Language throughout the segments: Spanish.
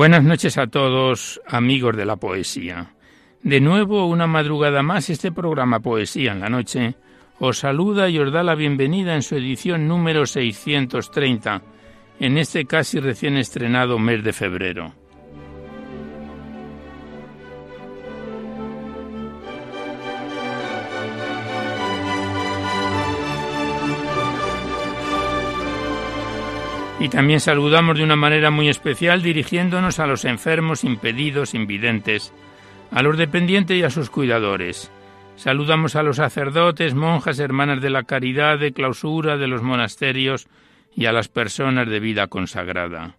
Buenas noches a todos, amigos de la poesía. De nuevo, una madrugada más, este programa Poesía en la Noche os saluda y os da la bienvenida en su edición número 630, en este casi recién estrenado mes de febrero. Y también saludamos de una manera muy especial dirigiéndonos a los enfermos, impedidos, invidentes, a los dependientes y a sus cuidadores. Saludamos a los sacerdotes, monjas, hermanas de la caridad, de clausura, de los monasterios y a las personas de vida consagrada.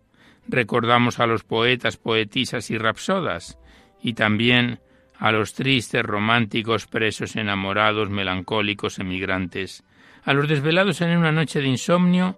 Recordamos a los poetas, poetisas y rapsodas, y también a los tristes, románticos, presos, enamorados, melancólicos, emigrantes, a los desvelados en una noche de insomnio,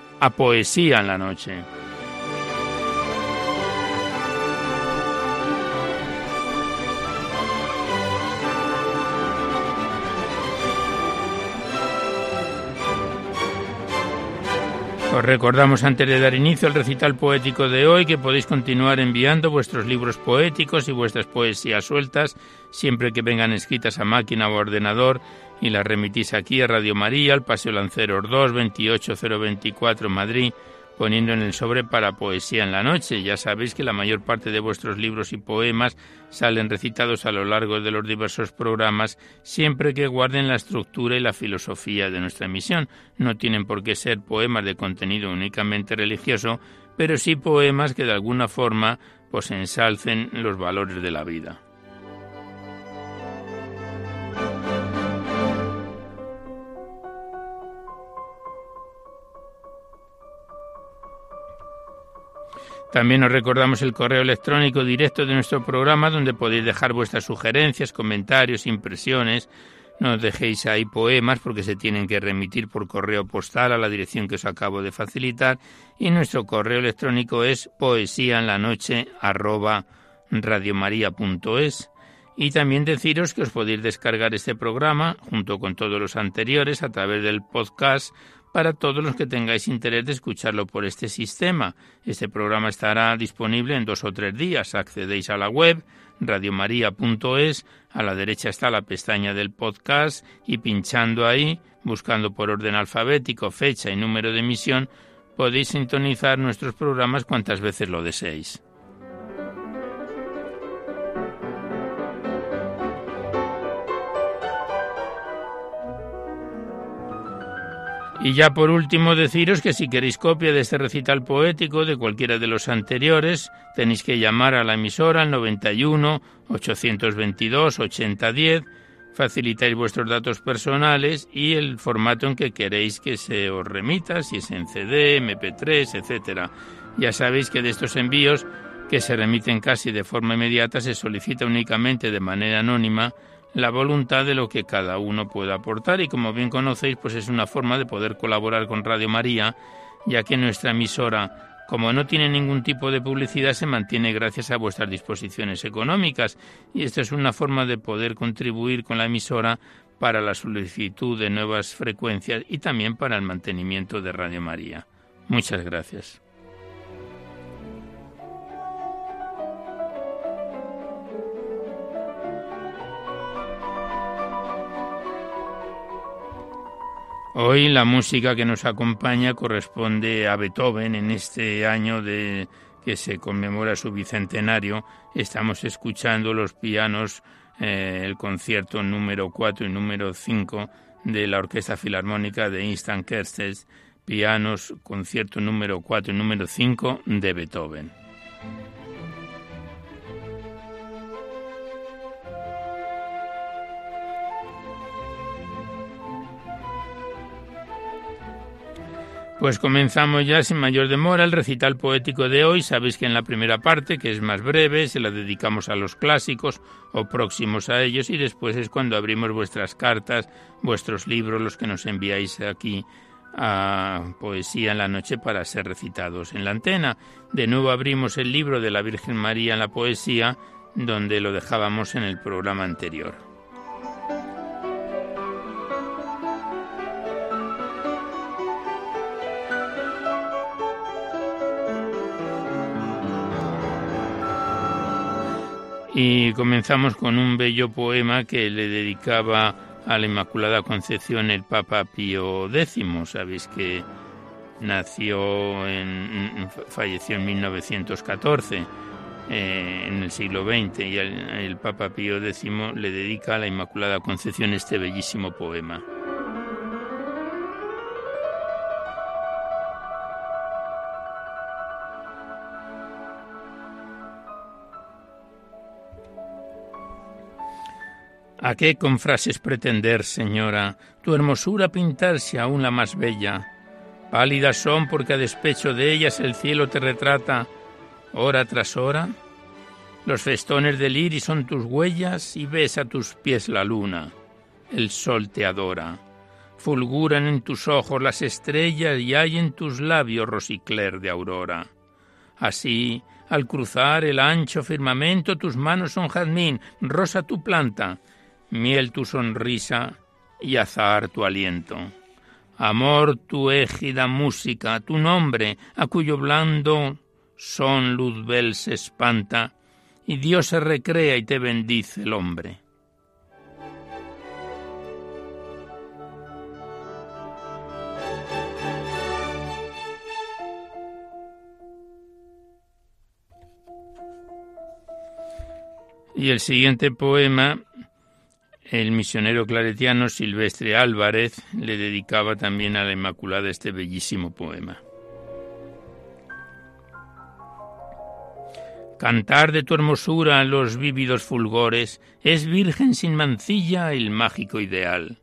a Poesía en la Noche. Os recordamos antes de dar inicio al recital poético de hoy que podéis continuar enviando vuestros libros poéticos y vuestras poesías sueltas siempre que vengan escritas a máquina o ordenador y las remitís aquí a Radio María, al Paseo Lanceros 2, 28024 Madrid, poniendo en el sobre para poesía en la noche. Ya sabéis que la mayor parte de vuestros libros y poemas salen recitados a lo largo de los diversos programas, siempre que guarden la estructura y la filosofía de nuestra emisión. No tienen por qué ser poemas de contenido únicamente religioso, pero sí poemas que de alguna forma pues ensalcen los valores de la vida. También os recordamos el correo electrónico directo de nuestro programa donde podéis dejar vuestras sugerencias, comentarios, impresiones. No os dejéis ahí poemas porque se tienen que remitir por correo postal a la dirección que os acabo de facilitar. Y nuestro correo electrónico es poesía en la noche Y también deciros que os podéis descargar este programa junto con todos los anteriores a través del podcast para todos los que tengáis interés de escucharlo por este sistema. Este programa estará disponible en dos o tres días. Accedéis a la web radiomaria.es, a la derecha está la pestaña del podcast y pinchando ahí, buscando por orden alfabético, fecha y número de emisión, podéis sintonizar nuestros programas cuantas veces lo deseéis. Y ya por último deciros que si queréis copia de este recital poético de cualquiera de los anteriores, tenéis que llamar a la emisora al 91 822 8010, facilitáis vuestros datos personales y el formato en que queréis que se os remita, si es en CD, MP3, etcétera. Ya sabéis que de estos envíos que se remiten casi de forma inmediata se solicita únicamente de manera anónima la voluntad de lo que cada uno pueda aportar y como bien conocéis pues es una forma de poder colaborar con Radio María ya que nuestra emisora como no tiene ningún tipo de publicidad se mantiene gracias a vuestras disposiciones económicas y esto es una forma de poder contribuir con la emisora para la solicitud de nuevas frecuencias y también para el mantenimiento de Radio María. Muchas gracias. Hoy la música que nos acompaña corresponde a Beethoven en este año de que se conmemora su bicentenario. Estamos escuchando los pianos, eh, el concierto número 4 y número 5 de la Orquesta Filarmónica de Instant Kerstes, pianos, concierto número 4 y número 5 de Beethoven. Pues comenzamos ya sin mayor demora el recital poético de hoy. Sabéis que en la primera parte, que es más breve, se la dedicamos a los clásicos o próximos a ellos y después es cuando abrimos vuestras cartas, vuestros libros, los que nos enviáis aquí a Poesía en la Noche para ser recitados en la antena. De nuevo abrimos el libro de la Virgen María en la poesía, donde lo dejábamos en el programa anterior. Y comenzamos con un bello poema que le dedicaba a la Inmaculada Concepción el Papa Pío X. Sabéis que nació en, falleció en 1914 eh, en el siglo XX y el Papa Pío X le dedica a la Inmaculada Concepción este bellísimo poema. ¿A qué con frases pretender, señora, tu hermosura pintarse aún la más bella? Pálidas son porque a despecho de ellas el cielo te retrata hora tras hora. Los festones del iris son tus huellas y ves a tus pies la luna. El sol te adora. Fulguran en tus ojos las estrellas y hay en tus labios rosicler de aurora. Así, al cruzar el ancho firmamento, tus manos son jazmín, rosa tu planta, miel tu sonrisa y azar tu aliento. Amor tu égida música, tu nombre, a cuyo blando son luzbel se espanta, y Dios se recrea y te bendice el hombre. Y el siguiente poema el misionero claretiano Silvestre Álvarez le dedicaba también a la Inmaculada este bellísimo poema. Cantar de tu hermosura los vívidos fulgores es virgen sin mancilla el mágico ideal.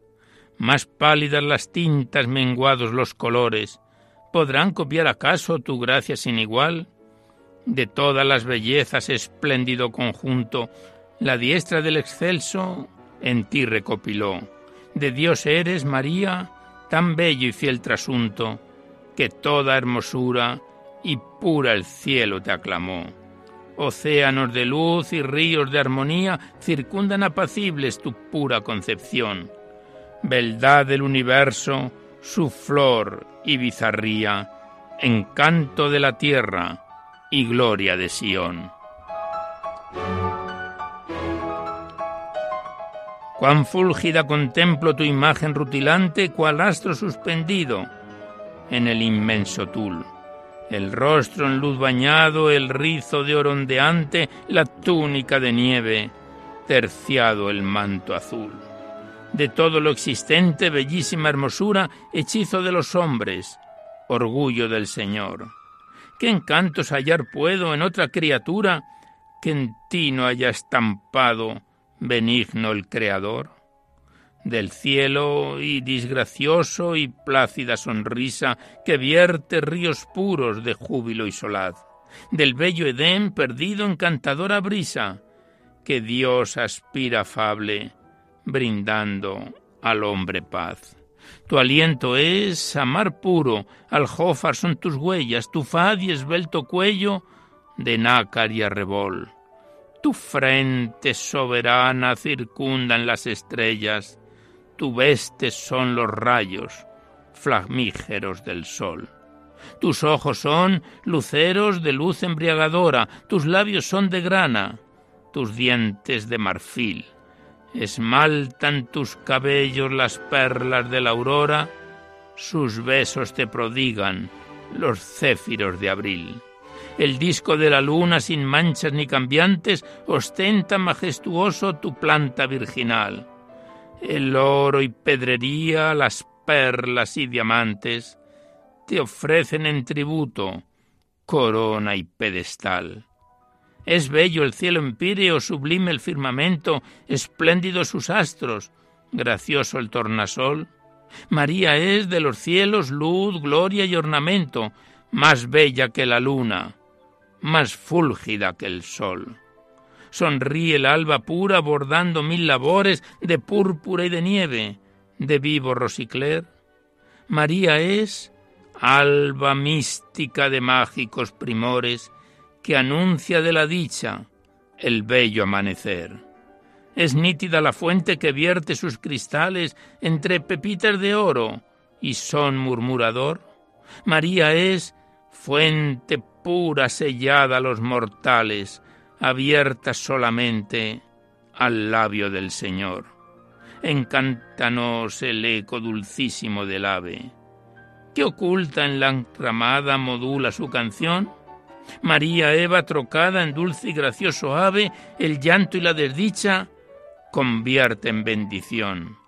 Más pálidas las tintas, menguados los colores, ¿podrán copiar acaso tu gracia sin igual? De todas las bellezas espléndido conjunto, la diestra del excelso en ti recopiló. De Dios eres, María, tan bello y fiel trasunto, que toda hermosura y pura el cielo te aclamó. Océanos de luz y ríos de armonía circundan apacibles tu pura concepción. Beldad del universo, su flor y bizarría, encanto de la tierra y gloria de Sión. Cuán fúlgida contemplo tu imagen rutilante, cual astro suspendido en el inmenso tul. El rostro en luz bañado, el rizo de oro ondeante, la túnica de nieve, terciado el manto azul. De todo lo existente, bellísima hermosura, hechizo de los hombres, orgullo del Señor. ¿Qué encantos hallar puedo en otra criatura que en ti no haya estampado benigno el Creador, del cielo y disgracioso y plácida sonrisa que vierte ríos puros de júbilo y solaz, del bello Edén perdido encantadora brisa, que Dios aspira afable, brindando al hombre paz. Tu aliento es amar puro, aljófar son tus huellas, tu faz y esbelto cuello de nácar y arrebol tu frente soberana circundan las estrellas, tu vestes son los rayos flamígeros del sol. Tus ojos son luceros de luz embriagadora, tus labios son de grana, tus dientes de marfil. Esmaltan tus cabellos las perlas de la aurora, sus besos te prodigan los céfiros de abril. El disco de la luna sin manchas ni cambiantes ostenta majestuoso tu planta virginal. El oro y pedrería, las perlas y diamantes, te ofrecen en tributo corona y pedestal. Es bello el cielo empíreo, sublime el firmamento, espléndido sus astros, gracioso el tornasol. María es de los cielos luz, gloria y ornamento, más bella que la luna, más fúlgida que el sol. Sonríe el alba pura bordando mil labores de púrpura y de nieve, de vivo rosicler. María es alba mística de mágicos primores que anuncia de la dicha el bello amanecer. Es nítida la fuente que vierte sus cristales entre pepitas de oro y son murmurador. María es fuente pura sellada a los mortales, abierta solamente al labio del Señor. Encántanos el eco dulcísimo del ave ¿Qué oculta en la encramada modula su canción? María Eva, trocada en dulce y gracioso ave, el llanto y la desdicha convierte en bendición.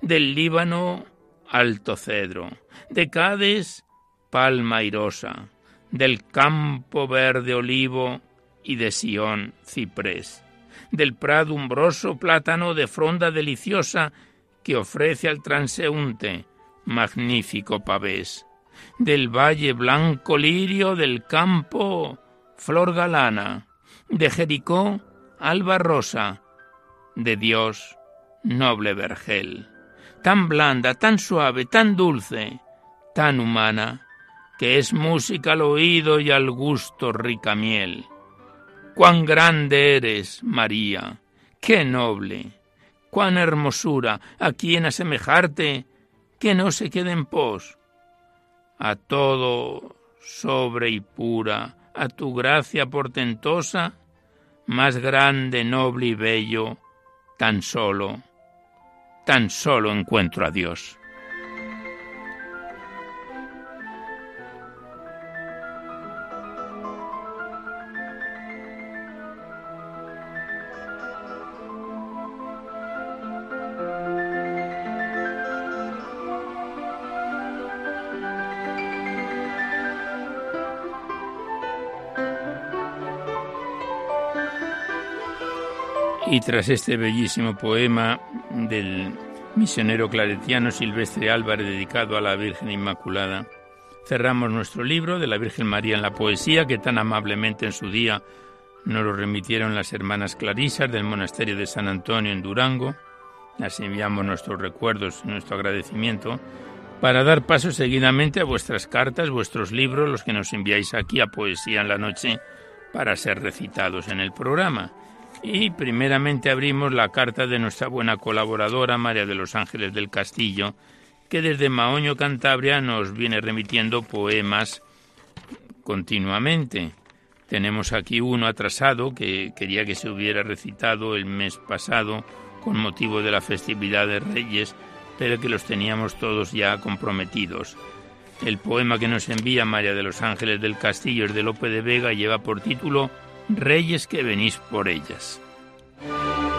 Del Líbano, alto cedro, de Cádiz, palma airosa, del campo verde olivo y de Sión ciprés, del prado umbroso plátano de fronda deliciosa que ofrece al transeúnte magnífico pavés, del valle blanco lirio, del campo flor galana, de Jericó alba rosa, de Dios noble vergel, tan blanda, tan suave, tan dulce, tan humana, que es música al oído y al gusto rica miel. Cuán grande eres, María, qué noble, cuán hermosura, a quien asemejarte que no se quede en pos. A todo sobre y pura, a tu gracia portentosa, más grande, noble y bello, tan solo, tan solo encuentro a Dios. Y tras este bellísimo poema del misionero claretiano Silvestre Álvarez dedicado a la Virgen Inmaculada, cerramos nuestro libro de la Virgen María en la poesía que tan amablemente en su día nos lo remitieron las hermanas Clarisas del monasterio de San Antonio en Durango. Las enviamos nuestros recuerdos nuestro agradecimiento para dar paso seguidamente a vuestras cartas, vuestros libros, los que nos enviáis aquí a Poesía en la Noche para ser recitados en el programa. Y primeramente abrimos la carta de nuestra buena colaboradora María de los Ángeles del Castillo, que desde Maoño, Cantabria, nos viene remitiendo poemas continuamente. Tenemos aquí uno atrasado que quería que se hubiera recitado el mes pasado con motivo de la festividad de Reyes, pero que los teníamos todos ya comprometidos. El poema que nos envía María de los Ángeles del Castillo es de Lope de Vega y lleva por título reyes que venís por ellas.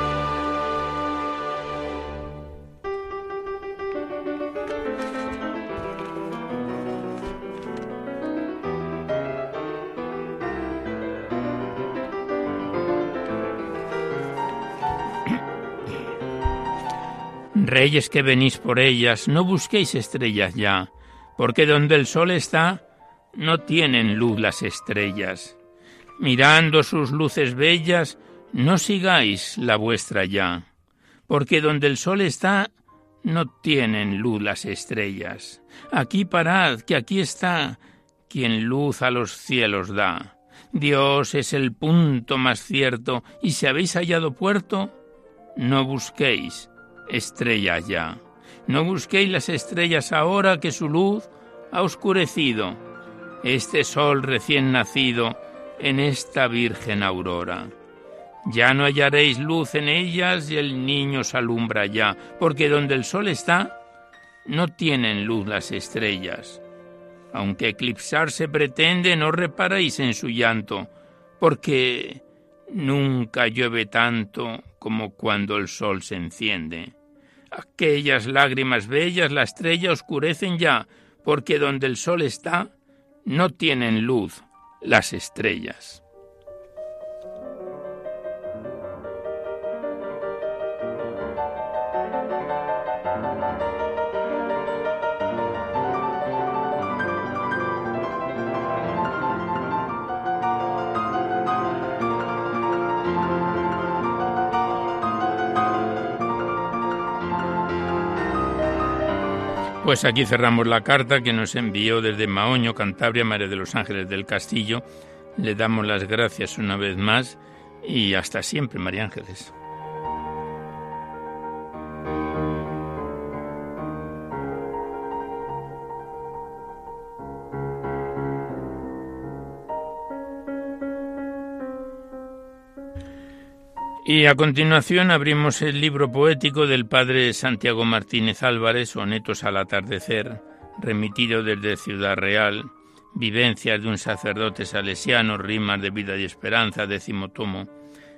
Reyes que venís por ellas, no busquéis estrellas ya, porque donde el sol está, no tienen luz las estrellas. Mirando sus luces bellas, no sigáis la vuestra ya, porque donde el sol está, no tienen luz las estrellas. Aquí parad, que aquí está quien luz a los cielos da. Dios es el punto más cierto, y si habéis hallado puerto, no busquéis estrellas ya. No busquéis las estrellas ahora que su luz ha oscurecido este sol recién nacido en esta virgen aurora. Ya no hallaréis luz en ellas y el niño se alumbra ya, porque donde el sol está, no tienen luz las estrellas. Aunque eclipsarse pretende, no reparéis en su llanto, porque nunca llueve tanto como cuando el sol se enciende. Aquellas lágrimas bellas la estrella oscurecen ya, porque donde el sol está, no tienen luz las estrellas. Pues aquí cerramos la carta que nos envió desde Maoño, Cantabria, María de los Ángeles del Castillo. Le damos las gracias una vez más y hasta siempre, María Ángeles. Y a continuación abrimos el libro poético del padre Santiago Martínez Álvarez, Sonetos al atardecer, remitido desde Ciudad Real, Vivencias de un sacerdote salesiano, Rimas de vida y esperanza, décimo tomo.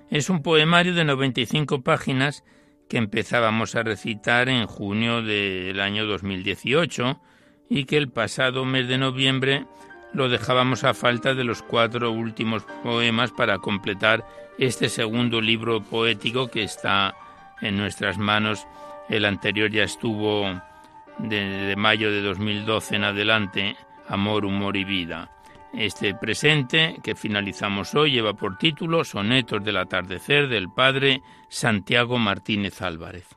Es un poemario de 95 páginas que empezábamos a recitar en junio del año 2018 y que el pasado mes de noviembre lo dejábamos a falta de los cuatro últimos poemas para completar este segundo libro poético que está en nuestras manos. El anterior ya estuvo de, mayo de 2012 en adelante, Amor, Humor y Vida. Este presente que finalizamos hoy lleva por título Sonetos del atardecer del padre Santiago Martínez Álvarez.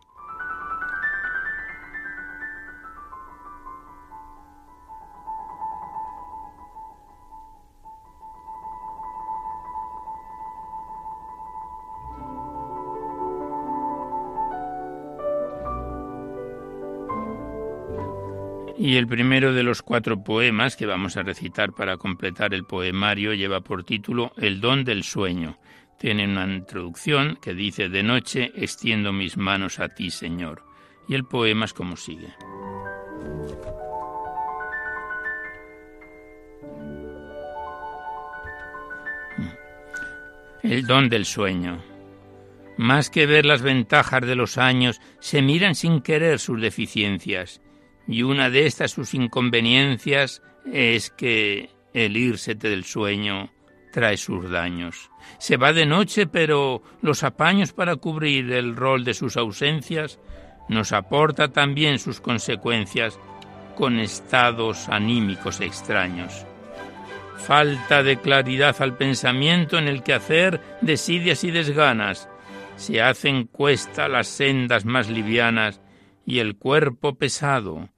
Y el primero de los cuatro poemas que vamos a recitar para completar el poemario lleva por título El don del sueño. Tiene una introducción que dice De noche extiendo mis manos a ti, Señor. Y el poema es como sigue. El don del sueño. Más que ver las ventajas de los años, se miran sin querer sus deficiencias y una de estas sus inconveniencias es que el írsete del sueño trae sus daños. Se va de noche, pero los apaños para cubrir el rol de sus ausencias nos aporta también sus consecuencias con estados anímicos extraños. Falta de claridad al pensamiento en el que hacer desidias y desganas. Se hacen cuesta las sendas más livianas y el cuerpo pesado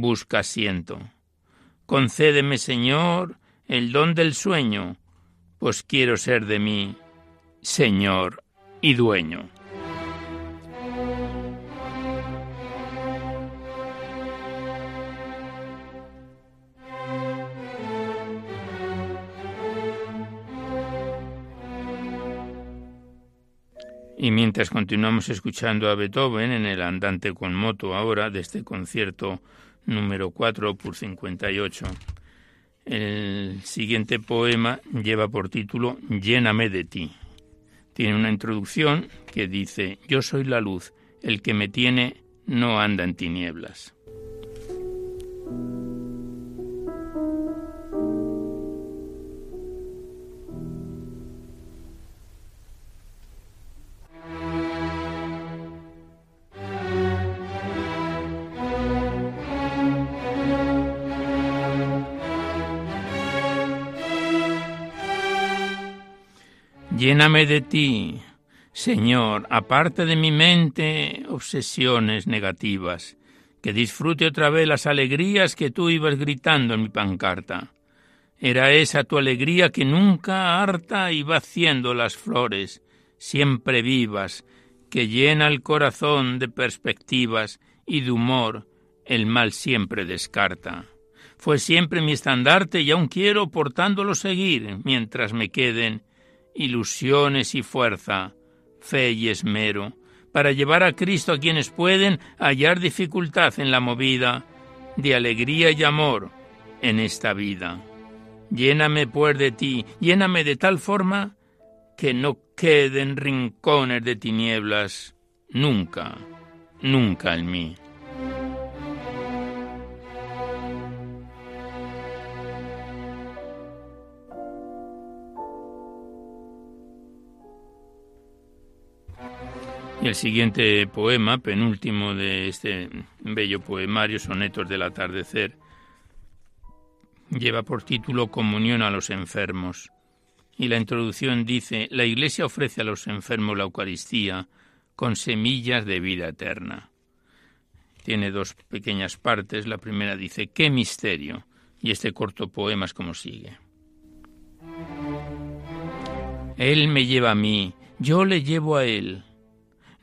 busca asiento. Concédeme, Señor, el don del sueño, pues quiero ser de mí, Señor y dueño. Y mientras continuamos escuchando a Beethoven en el andante con moto ahora de este concierto número 4 por 58. El siguiente poema lleva por título Lléname de ti. Tiene una introducción que dice, Yo soy la luz, el que me tiene no anda en tinieblas. Lléname de ti, Señor, aparte de mi mente obsesiones negativas, que disfrute otra vez las alegrías que tú ibas gritando en mi pancarta. Era esa tu alegría que nunca harta va haciendo las flores, siempre vivas, que llena el corazón de perspectivas y de humor, el mal siempre descarta. Fue siempre mi estandarte y aún quiero portándolo seguir mientras me queden ilusiones y fuerza, fe y esmero, para llevar a Cristo a quienes pueden hallar dificultad en la movida de alegría y amor en esta vida. Lléname pues de ti, lléname de tal forma que no queden rincones de tinieblas nunca, nunca en mí. El siguiente poema, penúltimo de este bello poemario, Sonetos del Atardecer, lleva por título Comunión a los enfermos. Y la introducción dice, la Iglesia ofrece a los enfermos la Eucaristía con semillas de vida eterna. Tiene dos pequeñas partes. La primera dice, qué misterio. Y este corto poema es como sigue. Él me lleva a mí, yo le llevo a él.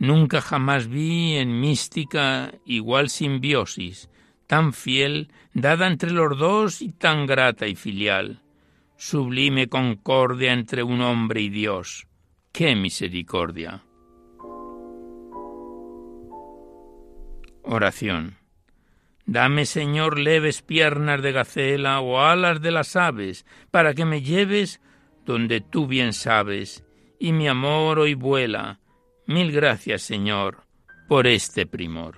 Nunca jamás vi en mística igual simbiosis, tan fiel, dada entre los dos y tan grata y filial. Sublime concordia entre un hombre y Dios. ¡Qué misericordia! Oración. Dame, Señor, leves piernas de gacela o alas de las aves, para que me lleves donde tú bien sabes, y mi amor hoy vuela. Mil gracias, Señor, por este primor.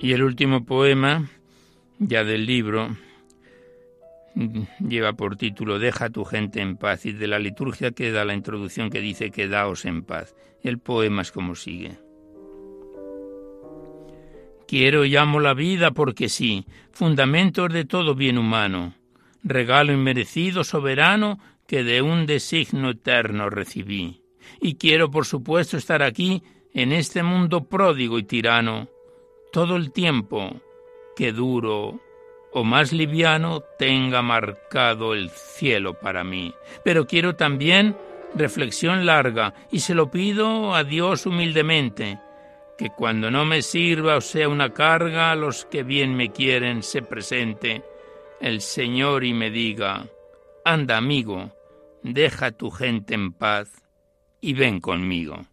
Y el último poema, ya del libro, lleva por título Deja tu gente en paz y de la liturgia queda la introducción que dice Quedaos en paz. El poema es como sigue. Quiero y amo la vida porque sí, fundamentos de todo bien humano, regalo inmerecido soberano que de un designo eterno recibí. Y quiero, por supuesto, estar aquí, en este mundo pródigo y tirano, todo el tiempo que duro o más liviano tenga marcado el cielo para mí. Pero quiero también reflexión larga y se lo pido a Dios humildemente, que cuando no me sirva o sea una carga a los que bien me quieren se presente el Señor y me diga, anda amigo, deja tu gente en paz y ven conmigo.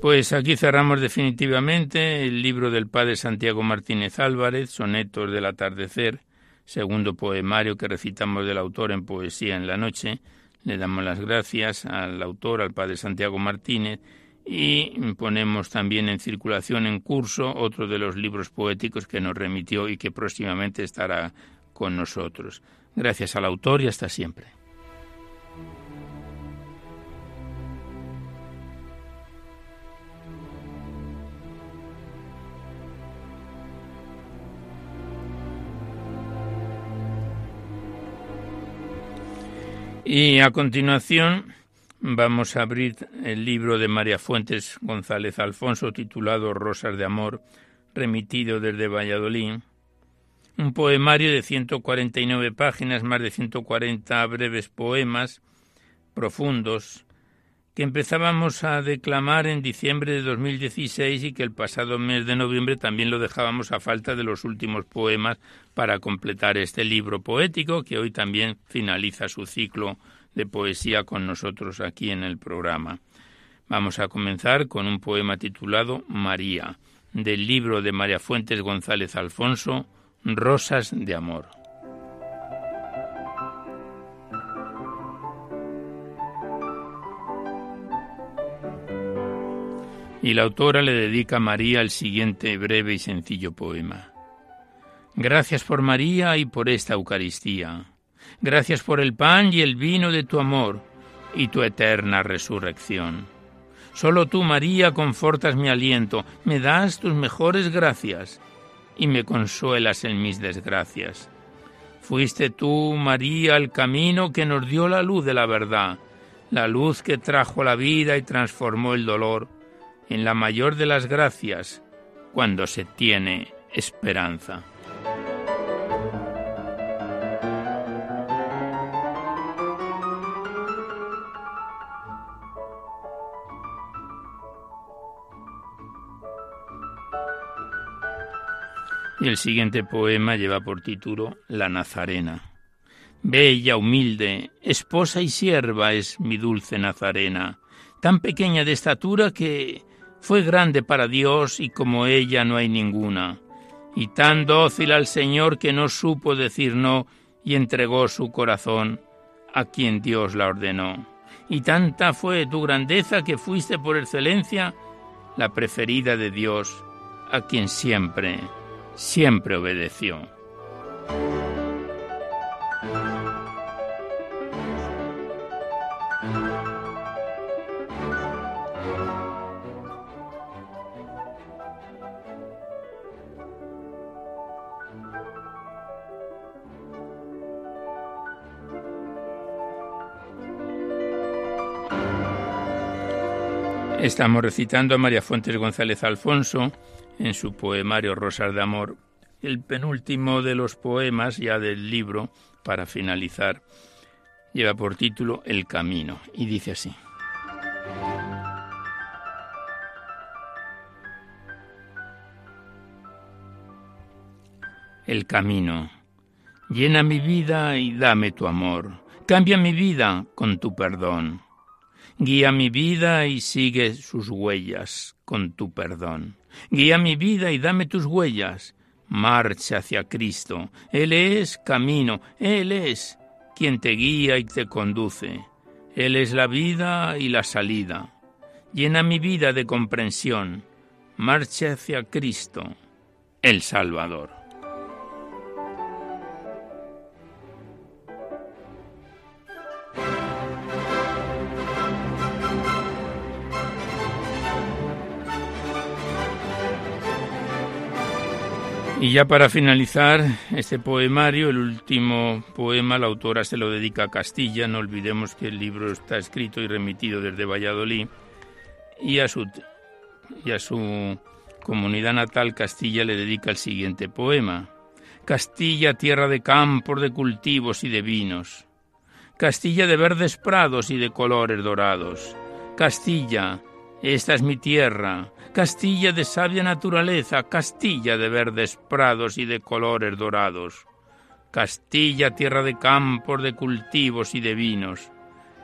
Pues aquí cerramos definitivamente el libro del padre Santiago Martínez Álvarez, Sonetos del Atardecer, segundo poemario que recitamos del autor en Poesía en la Noche. Le damos las gracias al autor, al padre Santiago Martínez, y ponemos también en circulación en curso otro de los libros poéticos que nos remitió y que próximamente estará con nosotros. Gracias al autor y hasta siempre. Y a continuación vamos a abrir el libro de María Fuentes González Alfonso titulado Rosas de Amor, remitido desde Valladolid. Un poemario de 149 páginas, más de 140 breves poemas profundos que empezábamos a declamar en diciembre de 2016 y que el pasado mes de noviembre también lo dejábamos a falta de los últimos poemas para completar este libro poético que hoy también finaliza su ciclo de poesía con nosotros aquí en el programa. Vamos a comenzar con un poema titulado María, del libro de María Fuentes González Alfonso, Rosas de Amor. Y la autora le dedica a María el siguiente breve y sencillo poema. Gracias por María y por esta Eucaristía. Gracias por el pan y el vino de tu amor y tu eterna resurrección. Solo tú, María, confortas mi aliento, me das tus mejores gracias y me consuelas en mis desgracias. Fuiste tú, María, el camino que nos dio la luz de la verdad, la luz que trajo la vida y transformó el dolor en la mayor de las gracias cuando se tiene esperanza. Y el siguiente poema lleva por título La Nazarena. Bella, humilde, esposa y sierva es mi dulce Nazarena, tan pequeña de estatura que fue grande para Dios y como ella no hay ninguna, y tan dócil al Señor que no supo decir no y entregó su corazón a quien Dios la ordenó. Y tanta fue tu grandeza que fuiste por excelencia la preferida de Dios, a quien siempre siempre obedeció. Estamos recitando a María Fuentes González Alfonso en su poemario Rosas de Amor, el penúltimo de los poemas ya del libro, para finalizar, lleva por título El Camino y dice así. El camino. Llena mi vida y dame tu amor. Cambia mi vida con tu perdón. Guía mi vida y sigue sus huellas con tu perdón. Guía mi vida y dame tus huellas. Marcha hacia Cristo. Él es camino. Él es quien te guía y te conduce. Él es la vida y la salida. Llena mi vida de comprensión. Marcha hacia Cristo, el Salvador. Y ya para finalizar este poemario, el último poema, la autora se lo dedica a Castilla, no olvidemos que el libro está escrito y remitido desde Valladolid, y a su, y a su comunidad natal Castilla le dedica el siguiente poema. Castilla, tierra de campos, de cultivos y de vinos. Castilla de verdes prados y de colores dorados. Castilla, esta es mi tierra, Castilla de sabia naturaleza, Castilla de verdes prados y de colores dorados. Castilla, tierra de campos, de cultivos y de vinos.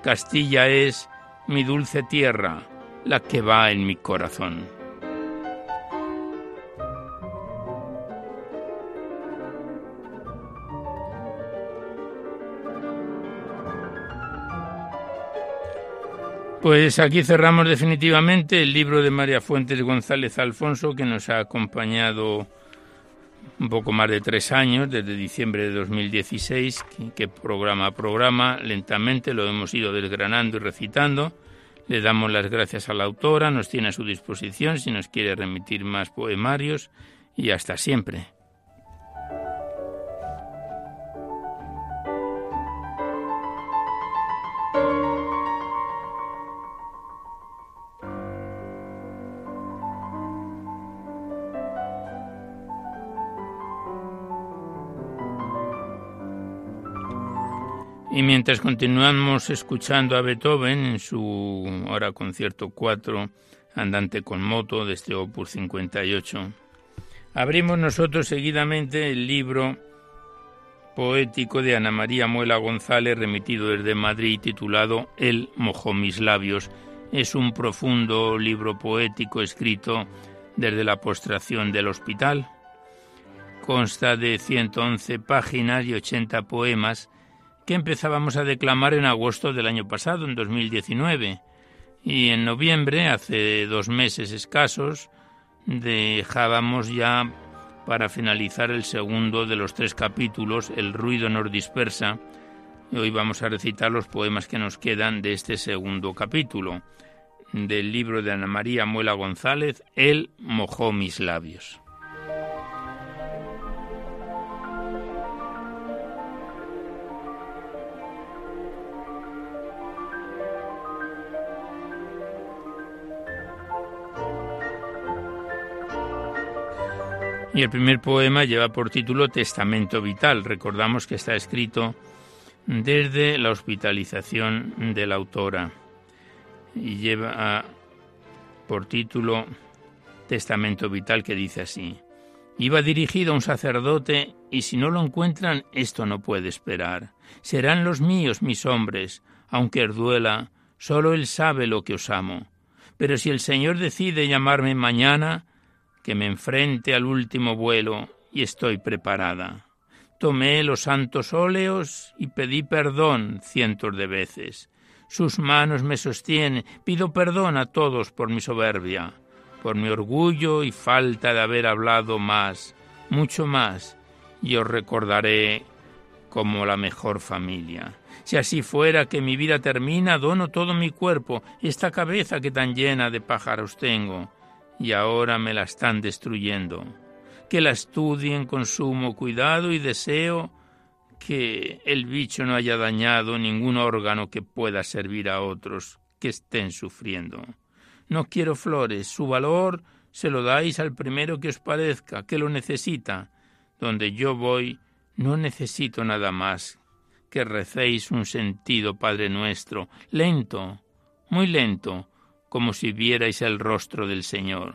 Castilla es mi dulce tierra, la que va en mi corazón. Pues aquí cerramos definitivamente el libro de María Fuentes González Alfonso, que nos ha acompañado un poco más de tres años, desde diciembre de 2016, que, programa a programa lentamente lo hemos ido desgranando y recitando. Le damos las gracias a la autora, nos tiene a su disposición si nos quiere remitir más poemarios y hasta siempre. Y mientras continuamos escuchando a Beethoven en su ahora concierto 4, Andante con moto, de este Opus 58, abrimos nosotros seguidamente el libro poético de Ana María Muela González, remitido desde Madrid, titulado El mojó mis labios. Es un profundo libro poético escrito desde la postración del hospital. Consta de 111 páginas y 80 poemas que empezábamos a declamar en agosto del año pasado, en 2019. Y en noviembre, hace dos meses escasos, dejábamos ya para finalizar el segundo de los tres capítulos, El ruido nos dispersa. Y hoy vamos a recitar los poemas que nos quedan de este segundo capítulo, del libro de Ana María Muela González, Él mojó mis labios. Y el primer poema lleva por título Testamento Vital. Recordamos que está escrito desde la hospitalización de la autora y lleva por título Testamento Vital que dice así. Iba dirigido a un sacerdote y si no lo encuentran, esto no puede esperar. Serán los míos mis hombres, aunque os duela, solo Él sabe lo que os amo. Pero si el Señor decide llamarme mañana, que me enfrente al último vuelo y estoy preparada. Tomé los santos óleos y pedí perdón cientos de veces. Sus manos me sostienen, pido perdón a todos por mi soberbia, por mi orgullo y falta de haber hablado más, mucho más, y os recordaré como la mejor familia. Si así fuera que mi vida termina, dono todo mi cuerpo, esta cabeza que tan llena de pájaros tengo, y ahora me la están destruyendo. Que la estudien con sumo cuidado y deseo que el bicho no haya dañado ningún órgano que pueda servir a otros que estén sufriendo. No quiero flores, su valor se lo dais al primero que os parezca, que lo necesita. Donde yo voy, no necesito nada más que recéis un sentido, Padre nuestro, lento, muy lento, como si vierais el rostro del Señor.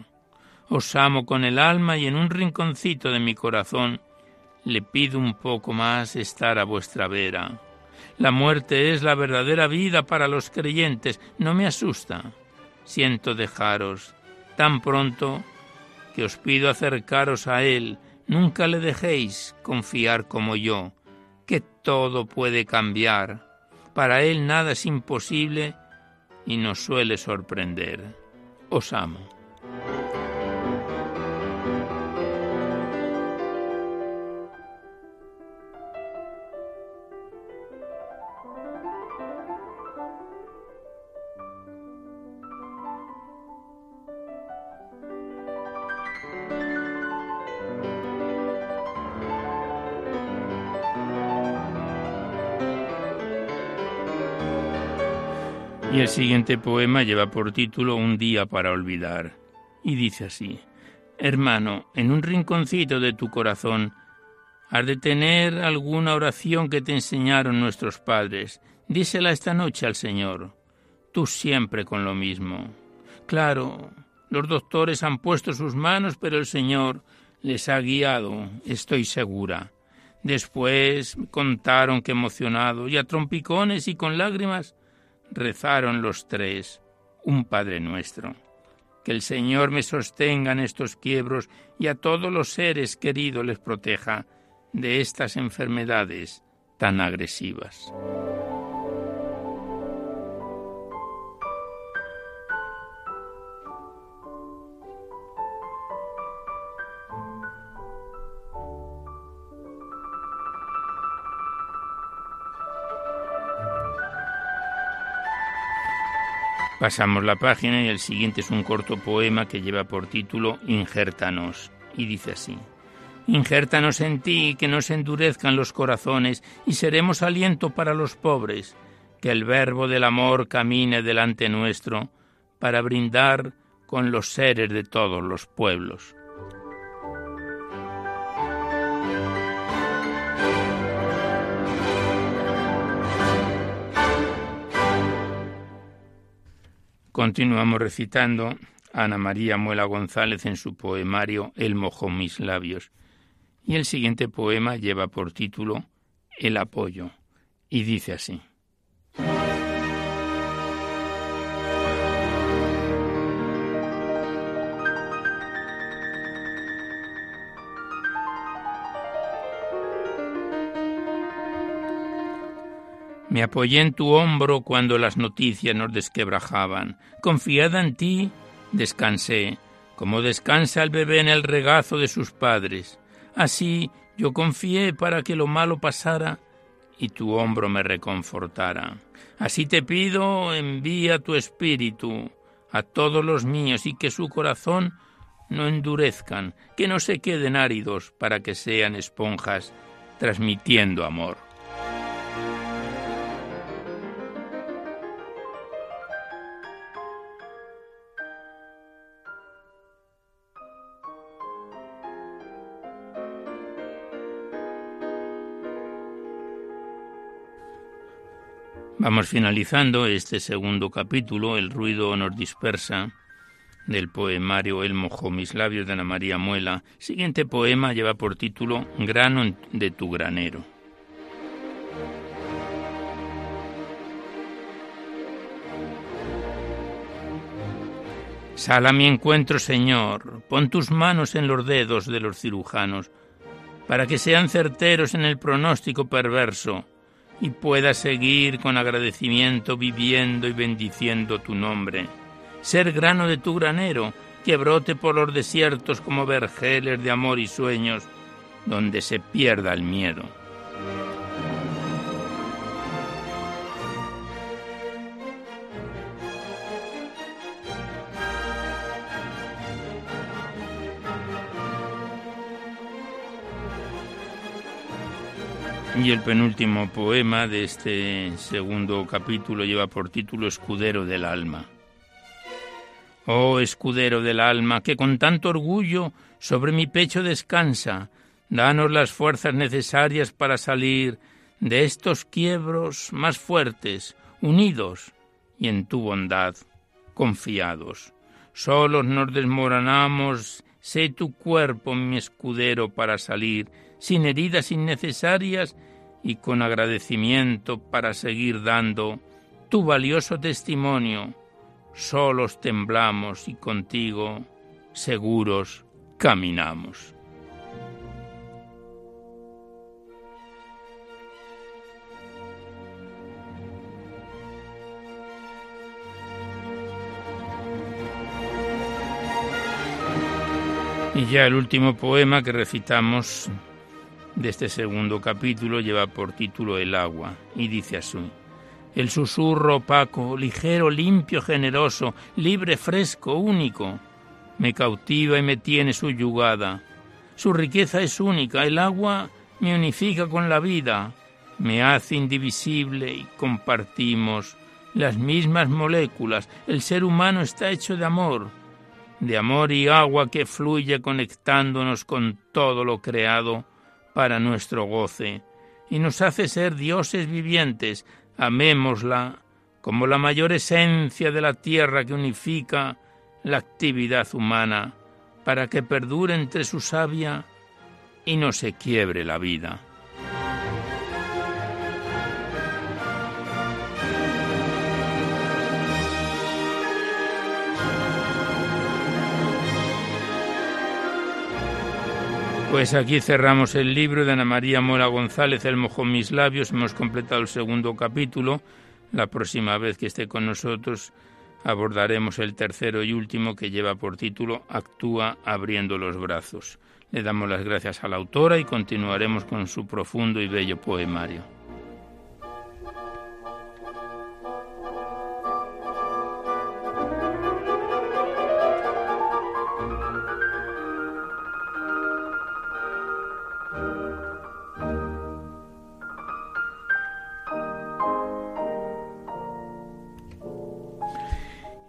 Os amo con el alma y en un rinconcito de mi corazón le pido un poco más estar a vuestra vera. La muerte es la verdadera vida para los creyentes, no me asusta. Siento dejaros tan pronto que os pido acercaros a Él, nunca le dejéis confiar como yo, que todo puede cambiar. Para Él nada es imposible y nos suele sorprender. Os amo. Y el siguiente poema lleva por título Un día para olvidar. Y dice así, Hermano, en un rinconcito de tu corazón, has de tener alguna oración que te enseñaron nuestros padres. Dísela esta noche al Señor. Tú siempre con lo mismo. Claro, los doctores han puesto sus manos, pero el Señor les ha guiado, estoy segura. Después contaron que emocionado y a trompicones y con lágrimas rezaron los tres un Padre nuestro. Que el Señor me sostenga en estos quiebros y a todos los seres queridos les proteja de estas enfermedades tan agresivas. Pasamos la página y el siguiente es un corto poema que lleva por título Injértanos y dice así. Injértanos en ti, que nos endurezcan los corazones y seremos aliento para los pobres, que el verbo del amor camine delante nuestro para brindar con los seres de todos los pueblos. Continuamos recitando a Ana María Muela González en su poemario El mojó mis labios. Y el siguiente poema lleva por título El apoyo y dice así. Me apoyé en tu hombro cuando las noticias nos desquebrajaban. Confiada en ti, descansé, como descansa el bebé en el regazo de sus padres. Así yo confié para que lo malo pasara y tu hombro me reconfortara. Así te pido, envía tu espíritu a todos los míos y que su corazón no endurezcan, que no se queden áridos para que sean esponjas transmitiendo amor. Vamos finalizando este segundo capítulo, El ruido nos dispersa, del poemario El mojó mis labios de Ana María Muela. siguiente poema lleva por título Grano de tu granero. Sal a mi encuentro, Señor, pon tus manos en los dedos de los cirujanos, para que sean certeros en el pronóstico perverso, y pueda seguir con agradecimiento viviendo y bendiciendo tu nombre. Ser grano de tu granero, que brote por los desiertos como vergeles de amor y sueños, donde se pierda el miedo. Y el penúltimo poema de este segundo capítulo lleva por título Escudero del alma. Oh escudero del alma, que con tanto orgullo sobre mi pecho descansa, danos las fuerzas necesarias para salir de estos quiebros más fuertes, unidos y en tu bondad confiados. Solos nos desmoronamos, sé tu cuerpo mi escudero para salir, sin heridas innecesarias y con agradecimiento para seguir dando tu valioso testimonio. Solos temblamos y contigo, seguros, caminamos. Y ya el último poema que recitamos de este segundo capítulo lleva por título El agua y dice así. El susurro opaco, ligero, limpio, generoso, libre, fresco, único, me cautiva y me tiene subyugada. Su riqueza es única, el agua me unifica con la vida, me hace indivisible y compartimos las mismas moléculas. El ser humano está hecho de amor, de amor y agua que fluye conectándonos con todo lo creado para nuestro goce y nos hace ser dioses vivientes. Amémosla como la mayor esencia de la tierra que unifica la actividad humana para que perdure entre su savia y no se quiebre la vida. Pues aquí cerramos el libro de Ana María Mora González, El mojó mis labios. Hemos completado el segundo capítulo. La próxima vez que esté con nosotros abordaremos el tercero y último que lleva por título Actúa abriendo los brazos. Le damos las gracias a la autora y continuaremos con su profundo y bello poemario.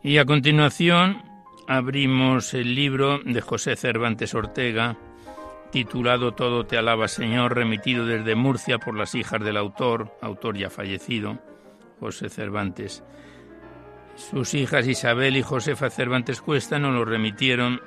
Y a continuación abrimos el libro de José Cervantes Ortega, titulado Todo te alaba Señor, remitido desde Murcia por las hijas del autor, autor ya fallecido, José Cervantes. Sus hijas Isabel y Josefa Cervantes Cuesta nos lo remitieron.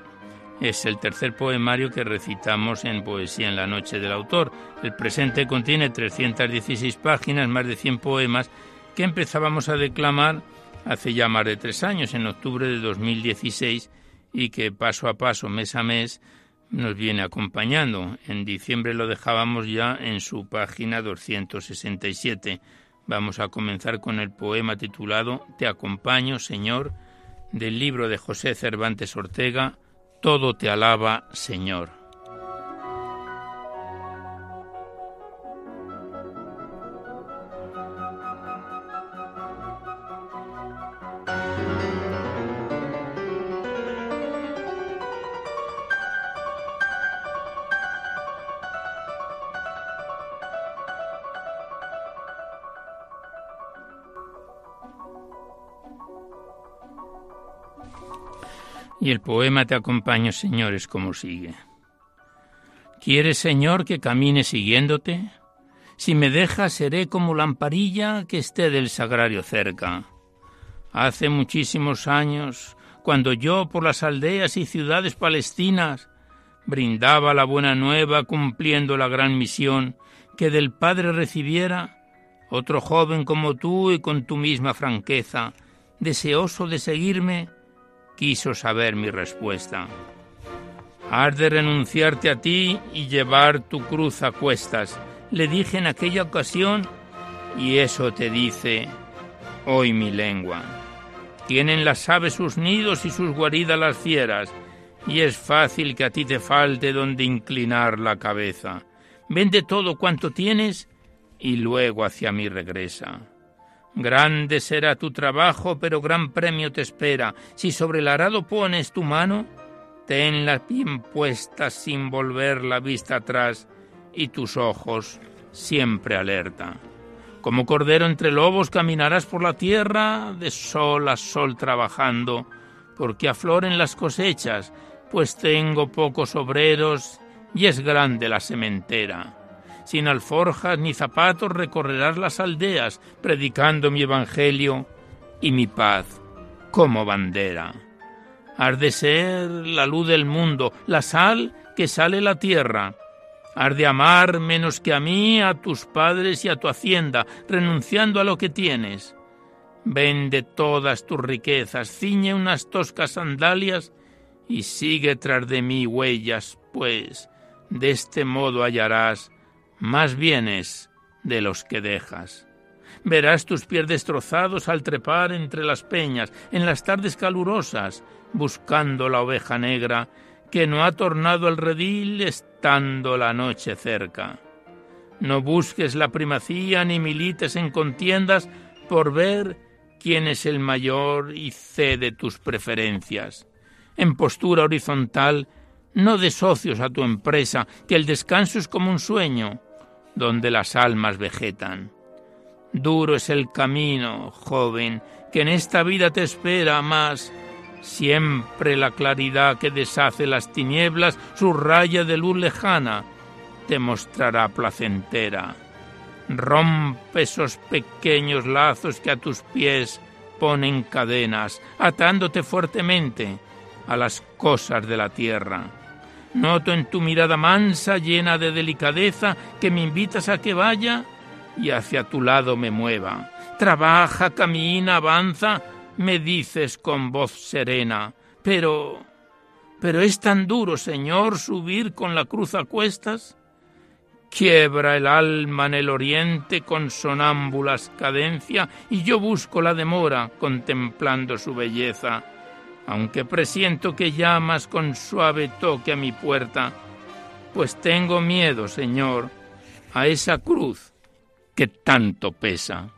Es el tercer poemario que recitamos en Poesía en la Noche del autor. El presente contiene 316 páginas, más de 100 poemas, que empezábamos a declamar hace ya más de tres años, en octubre de 2016, y que paso a paso, mes a mes, nos viene acompañando. En diciembre lo dejábamos ya en su página 267. Vamos a comenzar con el poema titulado Te acompaño, Señor, del libro de José Cervantes Ortega, Todo te alaba, Señor. El poema Te acompaño, Señor, es como sigue. ¿Quieres, Señor, que camine siguiéndote? Si me dejas, seré como lamparilla que esté del sagrario cerca. Hace muchísimos años, cuando yo por las aldeas y ciudades palestinas brindaba la buena nueva cumpliendo la gran misión que del Padre recibiera, otro joven como tú y con tu misma franqueza, deseoso de seguirme, quiso saber mi respuesta. Has de renunciarte a ti y llevar tu cruz a cuestas, le dije en aquella ocasión, y eso te dice hoy mi lengua. Tienen las aves sus nidos y sus guaridas las fieras, y es fácil que a ti te falte donde inclinar la cabeza. Vende todo cuanto tienes y luego hacia mí regresa. Grande será tu trabajo, pero gran premio te espera. Si sobre el arado pones tu mano, tenla bien puesta sin volver la vista atrás y tus ojos siempre alerta. Como cordero entre lobos caminarás por la tierra, de sol a sol trabajando, porque afloren las cosechas, pues tengo pocos obreros y es grande la sementera. Sin alforjas ni zapatos recorrerás las aldeas, predicando mi evangelio y mi paz como bandera. Has de ser la luz del mundo, la sal que sale la tierra, Has de amar menos que a mí, a tus padres y a tu hacienda, renunciando a lo que tienes. Vende todas tus riquezas, ciñe unas toscas sandalias y sigue tras de mí huellas, pues de este modo hallarás más bienes de los que dejas. Verás tus pies destrozados al trepar entre las peñas, en las tardes calurosas, buscando la oveja negra que no ha tornado al redil estando la noche cerca. No busques la primacía ni milites en contiendas por ver quién es el mayor y cede tus preferencias. En postura horizontal, no des socios a tu empresa, que el descanso es como un sueño, donde las almas vegetan. Duro es el camino, joven, que en esta vida te espera, más Siempre la claridad que deshace las tinieblas, su raya de luz lejana, te mostrará placentera. Rompe esos pequeños lazos que a tus pies ponen cadenas, atándote fuertemente a las cosas de la tierra. Noto en tu mirada mansa, llena de delicadeza, que me invitas a que vaya y hacia tu lado me mueva. Trabaja, camina, avanza, me dices con voz serena, pero... pero es tan duro, Señor, subir con la cruz a cuestas. Quiebra el alma en el oriente con sonámbulas cadencia y yo busco la demora contemplando su belleza, aunque presiento que llamas con suave toque a mi puerta, pues tengo miedo, Señor, a esa cruz que tanto pesa.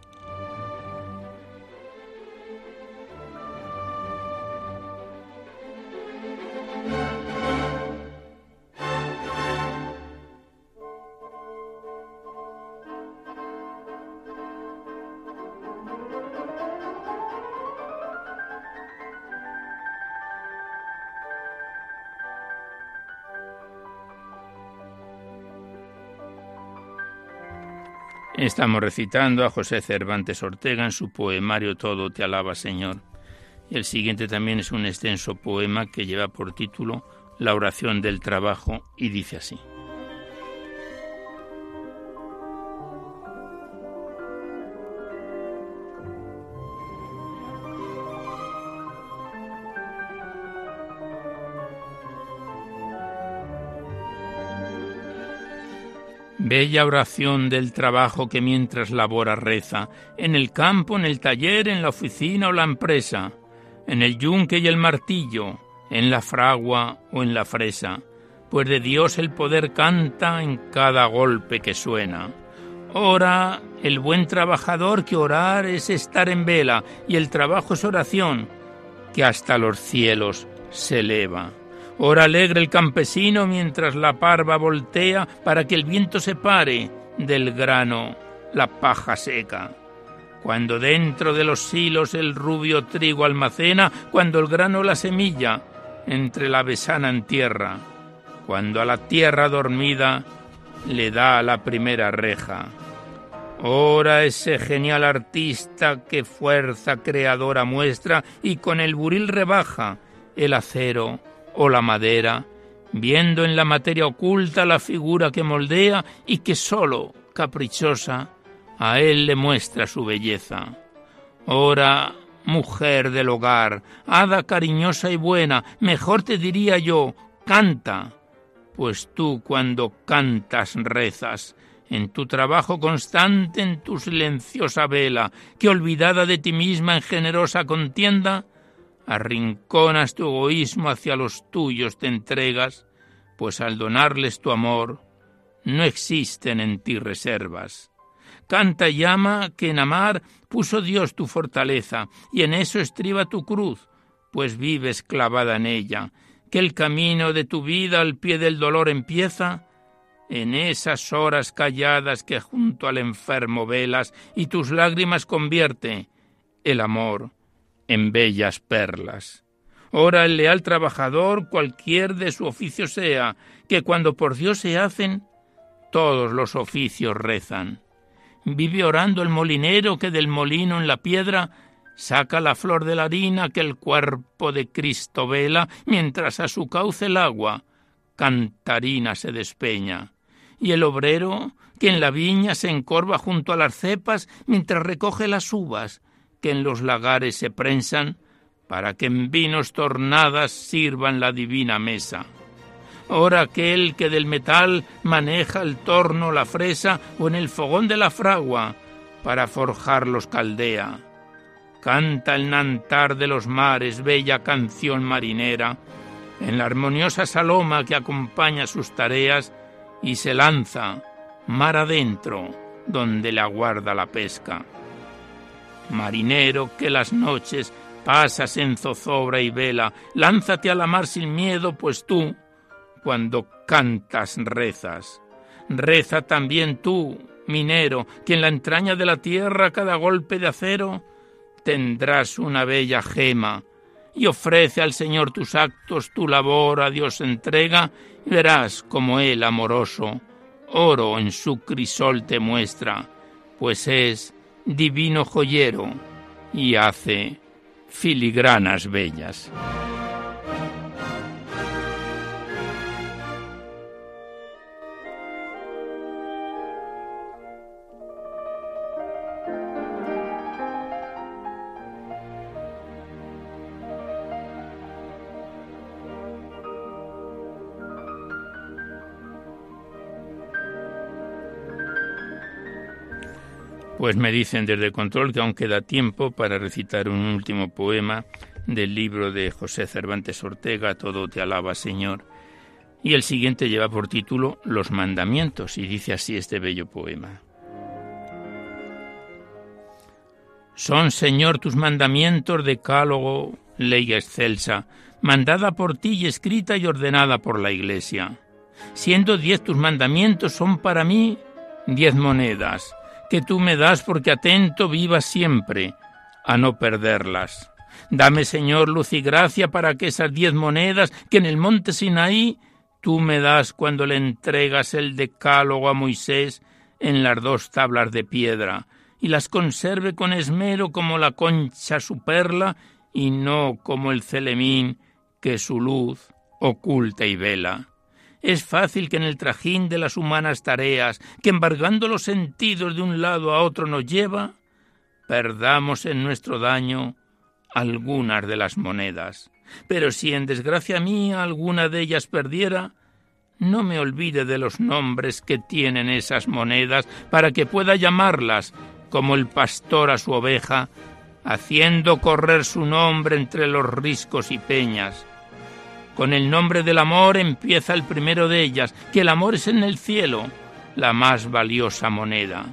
Estamos recitando a José Cervantes Ortega en su poemario Todo te alaba Señor. El siguiente también es un extenso poema que lleva por título La oración del trabajo y dice así. Bella oración del trabajo que mientras labora reza, en el campo, en el taller, en la oficina o la empresa, en el yunque y el martillo, en la fragua o en la fresa, pues de Dios el poder canta en cada golpe que suena. Ora el buen trabajador que orar es estar en vela y el trabajo es oración que hasta los cielos se eleva. Ora alegre el campesino mientras la parva voltea para que el viento separe del grano la paja seca. Cuando dentro de los silos el rubio trigo almacena, cuando el grano la semilla entre la besana en tierra, cuando a la tierra dormida le da la primera reja, Ora ese genial artista que fuerza creadora muestra y con el buril rebaja el acero o la madera, viendo en la materia oculta la figura que moldea y que sólo, caprichosa, a él le muestra su belleza. Ora, mujer del hogar, hada cariñosa y buena, mejor te diría yo, canta, pues tú cuando cantas rezas, en tu trabajo constante, en tu silenciosa vela, que olvidada de ti misma en generosa contienda, arrinconas tu egoísmo hacia los tuyos te entregas, pues al donarles tu amor, no existen en ti reservas. Canta y llama que en amar puso Dios tu fortaleza, y en eso estriba tu cruz, pues vives clavada en ella, que el camino de tu vida al pie del dolor empieza, en esas horas calladas que junto al enfermo velas y tus lágrimas convierte el amor en bellas perlas. Ora el leal trabajador, cualquier de su oficio sea, que cuando por Dios se hacen, todos los oficios rezan. Vive orando el molinero que del molino en la piedra saca la flor de la harina que el cuerpo de Cristo vela, mientras a su cauce el agua cantarina se despeña y el obrero que en la viña se encorva junto a las cepas mientras recoge las uvas que en los lagares se prensan para que en vinos tornadas sirvan la divina mesa. Ora aquel que del metal maneja el torno, la fresa o en el fogón de la fragua para forjar los caldea. Canta el nantar de los mares, bella canción marinera, en la armoniosa saloma que acompaña sus tareas y se lanza mar adentro donde le aguarda la pesca. Marinero que las noches pasas en zozobra y vela, lánzate a la mar sin miedo, pues tú, cuando cantas, rezas. Reza también tú, minero, que en la entraña de la tierra cada golpe de acero tendrás una bella gema, y ofrece al Señor tus actos, tu labor a Dios entrega, y verás como Él amoroso, oro en su crisol te muestra, pues es divino joyero y hace filigranas bellas. Pues me dicen desde control que aún queda tiempo para recitar un último poema del libro de José Cervantes Ortega, Todo te alaba, Señor. Y el siguiente lleva por título Los mandamientos, y dice así este bello poema. Son, Señor, tus mandamientos, decálogo, ley excelsa, mandada por ti y escrita y ordenada por la Iglesia. Siendo diez tus mandamientos, son para mí diez monedas que tú me das porque atento viva siempre a no perderlas. Dame, Señor, luz y gracia para que esas diez monedas que en el monte Sinaí tú me das cuando le entregas el decálogo a Moisés en las dos tablas de piedra, y las conserve con esmero como la concha su perla, y no como el celemín que su luz oculta y vela. Es fácil que en el trajín de las humanas tareas, que embargando los sentidos de un lado a otro nos lleva, perdamos en nuestro daño algunas de las monedas. Pero si en desgracia mía alguna de ellas perdiera, no me olvide de los nombres que tienen esas monedas para que pueda llamarlas como el pastor a su oveja, haciendo correr su nombre entre los riscos y peñas con el nombre del amor empieza el primero de ellas, que el amor es en el cielo la más valiosa moneda.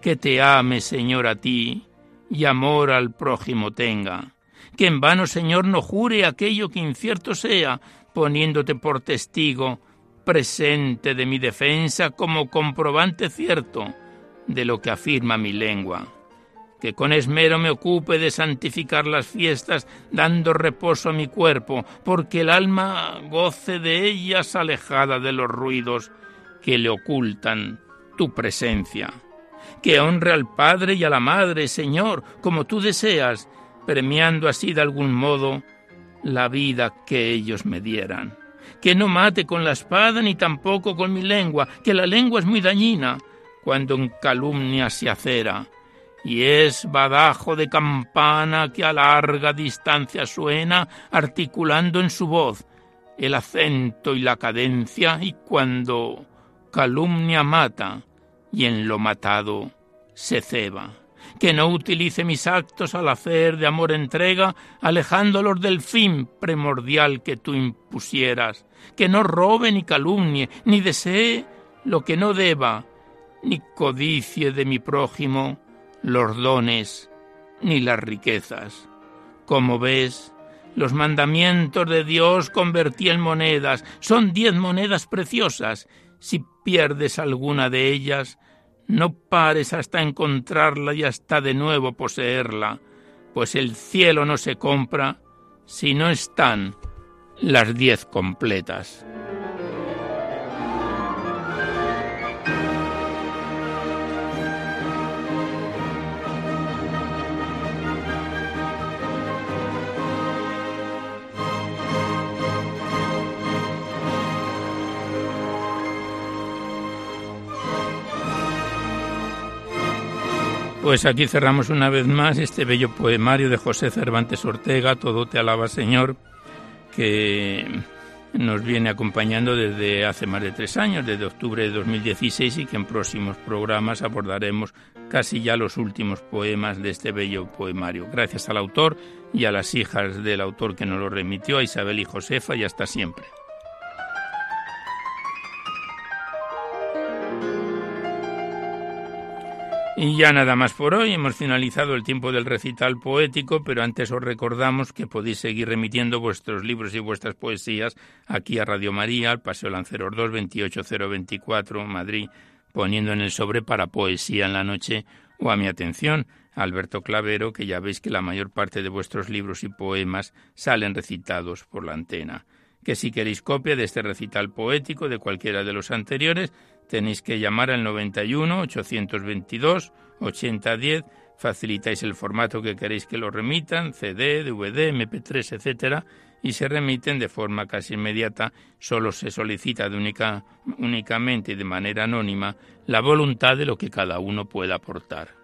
Que te ame, Señor, a ti, y amor al prójimo tenga. Que en vano, Señor, no jure aquello que incierto sea, poniéndote por testigo presente de mi defensa como comprobante cierto de lo que afirma mi lengua que con esmero me ocupe de santificar las fiestas, dando reposo a mi cuerpo, porque el alma goce de ellas alejada de los ruidos que le ocultan tu presencia. que honre al Padre y a la Madre, Señor, como tú deseas, premiando así de algún modo la vida que ellos me dieran. Que no mate con la espada ni tampoco con mi lengua, que la lengua es muy dañina cuando en calumnia se acera, y es badajo de campana que a larga distancia suena, articulando en su voz el acento y la cadencia, y cuando calumnia mata, y en lo matado se ceba. Que no utilice mis actos al hacer de amor entrega, alejándolos del fin primordial que tú impusieras, que no robe ni calumnie, ni desee lo que no deba, ni codicie de mi prójimo los dones ni las riquezas. Como ves, los mandamientos de Dios convertí en monedas, son diez monedas preciosas. Si pierdes alguna de ellas, no pares hasta encontrarla y hasta de nuevo poseerla, pues el cielo no se compra si no están las diez completas. Pues aquí cerramos una vez más este bello poemario de José Cervantes Ortega, Todo te alaba Señor, que nos viene acompañando desde hace más de tres años, desde octubre de 2016, y que en próximos programas abordaremos casi ya los últimos poemas de este bello poemario. Gracias al autor y a las hijas del autor que nos lo remitió, a Isabel y Josefa, y hasta siempre. Y ya nada más por hoy, hemos finalizado el tiempo del recital poético, pero antes os recordamos que podéis seguir remitiendo vuestros libros y vuestras poesías aquí a Radio María, al Paseo Lanceros 2, 28024, Madrid, poniendo en el sobre para poesía en la noche o a mi atención, Alberto Clavero, que ya veis que la mayor parte de vuestros libros y poemas salen recitados por la antena. Que si queréis copia de este recital poético de cualquiera de los anteriores, tenéis que llamar al 91 822 8010, facilitáis el formato que queréis que lo remitan, CD, DVD, MP3, etcétera, y se remiten de forma casi inmediata, solo se solicita de única, únicamente y de manera anónima la voluntad de lo que cada uno pueda aportar.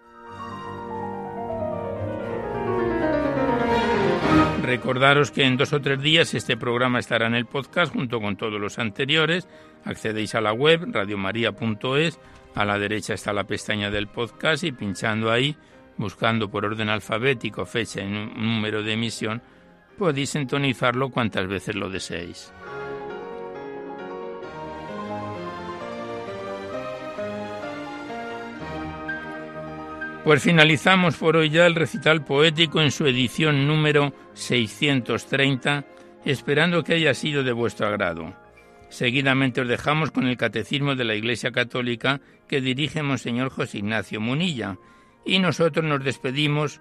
Recordaros que en dos o tres días este programa estará en el podcast junto con todos los anteriores. Accedéis a la web radiomaria.es, a la derecha está la pestaña del podcast y pinchando ahí, buscando por orden alfabético fecha y número de emisión, podéis sintonizarlo cuantas veces lo deseéis. Pues finalizamos por hoy ya el recital poético en su edición número 630, esperando que haya sido de vuestro agrado. Seguidamente os dejamos con el Catecismo de la Iglesia Católica que dirige Monseñor José Ignacio Munilla, y nosotros nos despedimos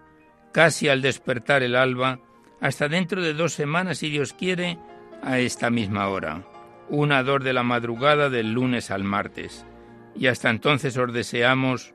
casi al despertar el alba, hasta dentro de dos semanas, si Dios quiere, a esta misma hora, una dor de la madrugada del lunes al martes. Y hasta entonces os deseamos